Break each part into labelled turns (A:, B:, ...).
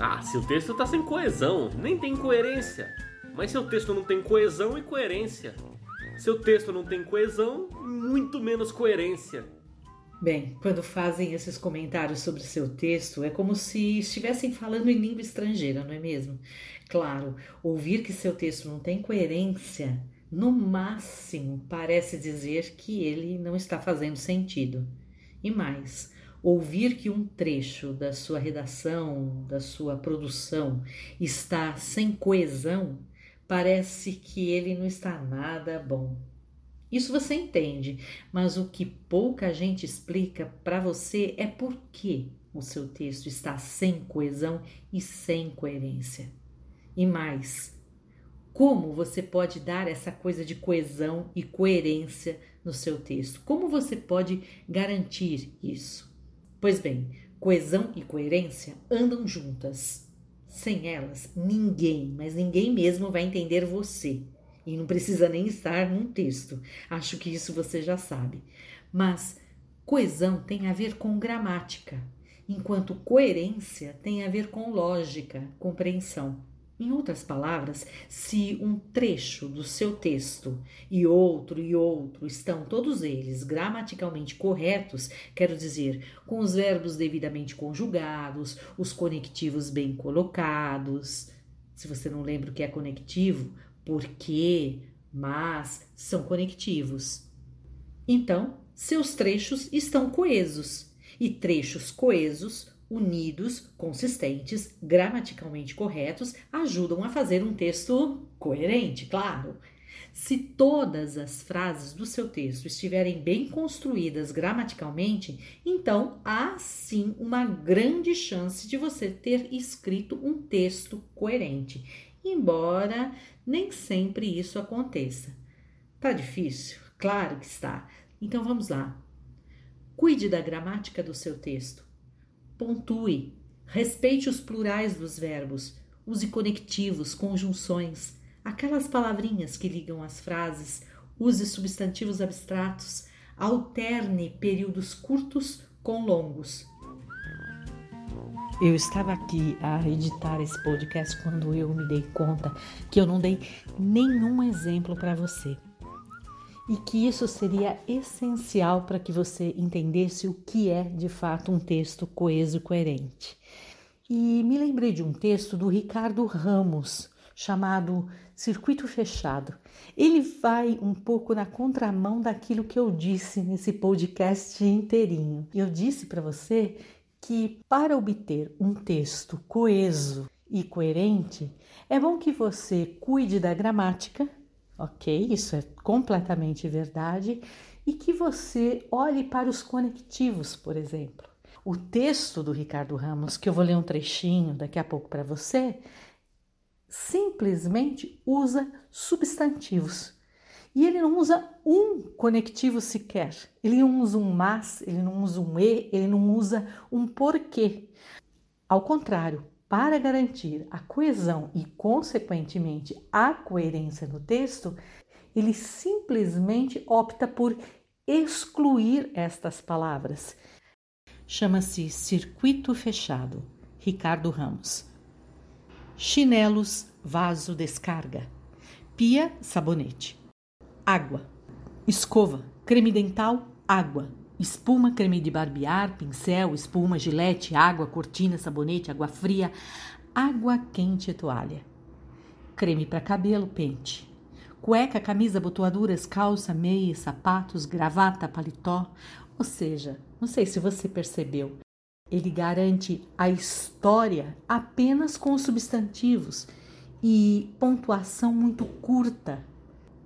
A: Ah, se o texto tá sem coesão, nem tem coerência. Mas seu texto não tem coesão e coerência. Seu texto não tem coesão, muito menos coerência.
B: Bem, quando fazem esses comentários sobre seu texto, é como se estivessem falando em língua estrangeira, não é mesmo? Claro, ouvir que seu texto não tem coerência, no máximo parece dizer que ele não está fazendo sentido. E mais, ouvir que um trecho da sua redação, da sua produção, está sem coesão, parece que ele não está nada bom. Isso você entende, mas o que pouca gente explica para você é por que o seu texto está sem coesão e sem coerência. E mais, como você pode dar essa coisa de coesão e coerência no seu texto? Como você pode garantir isso? Pois bem, coesão e coerência andam juntas. Sem elas, ninguém, mas ninguém mesmo vai entender você e não precisa nem estar num texto. Acho que isso você já sabe. Mas coesão tem a ver com gramática, enquanto coerência tem a ver com lógica, compreensão. Em outras palavras, se um trecho do seu texto e outro e outro estão todos eles gramaticalmente corretos, quero dizer, com os verbos devidamente conjugados, os conectivos bem colocados. Se você não lembra o que é conectivo, porque, mas são conectivos. Então, seus trechos estão coesos, e trechos coesos, unidos, consistentes, gramaticalmente corretos, ajudam a fazer um texto coerente, claro. Se todas as frases do seu texto estiverem bem construídas gramaticalmente, então há sim uma grande chance de você ter escrito um texto coerente, embora nem sempre isso aconteça. Tá difícil? Claro que está. Então vamos lá. Cuide da gramática do seu texto. Pontue. Respeite os plurais dos verbos. Use conectivos, conjunções, aquelas palavrinhas que ligam as frases. Use substantivos abstratos. Alterne períodos curtos com longos. Eu estava aqui a editar esse podcast quando eu me dei conta que eu não dei nenhum exemplo para você. E que isso seria essencial para que você entendesse o que é de fato um texto coeso e coerente. E me lembrei de um texto do Ricardo Ramos, chamado Circuito Fechado. Ele vai um pouco na contramão daquilo que eu disse nesse podcast inteirinho. Eu disse para você que para obter um texto coeso e coerente, é bom que você cuide da gramática, ok? Isso é completamente verdade, e que você olhe para os conectivos, por exemplo. O texto do Ricardo Ramos, que eu vou ler um trechinho daqui a pouco para você, simplesmente usa substantivos. E ele não usa um conectivo sequer. Ele não usa um mas, ele não usa um e, ele não usa um porquê. Ao contrário, para garantir a coesão e, consequentemente, a coerência no texto, ele simplesmente opta por excluir estas palavras. Chama-se circuito fechado. Ricardo Ramos. Chinelos, vaso, descarga. Pia, sabonete água. Escova, creme dental, água. Espuma, creme de barbear, pincel, espuma, gilete, água, cortina, sabonete, água fria, água quente e toalha. Creme para cabelo, pente. Cueca, camisa, abotoaduras, calça, meia, sapatos, gravata, paletó. Ou seja, não sei se você percebeu, ele garante a história apenas com os substantivos e pontuação muito curta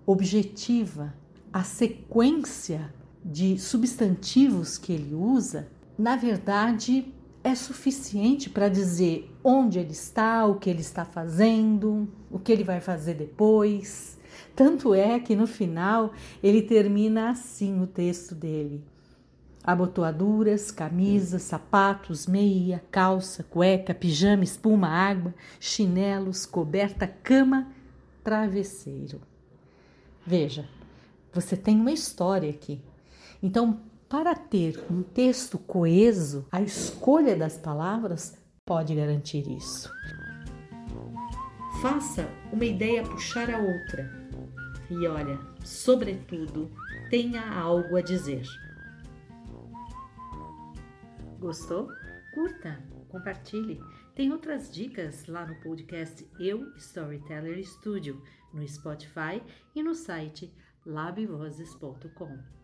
B: objetiva, a sequência de substantivos que ele usa, na verdade, é suficiente para dizer onde ele está, o que ele está fazendo, o que ele vai fazer depois. Tanto é que no final ele termina assim o texto dele: abotoaduras, camisas, sapatos, meia, calça, cueca, pijama, espuma, água, chinelos, coberta, cama, travesseiro. Veja, você tem uma história aqui. Então, para ter um texto coeso, a escolha das palavras pode garantir isso. Faça uma ideia puxar a outra. E olha, sobretudo, tenha algo a dizer. Gostou? Curta, compartilhe. Tem outras dicas lá no podcast Eu Storyteller Studio, no Spotify e no site labvozes.com.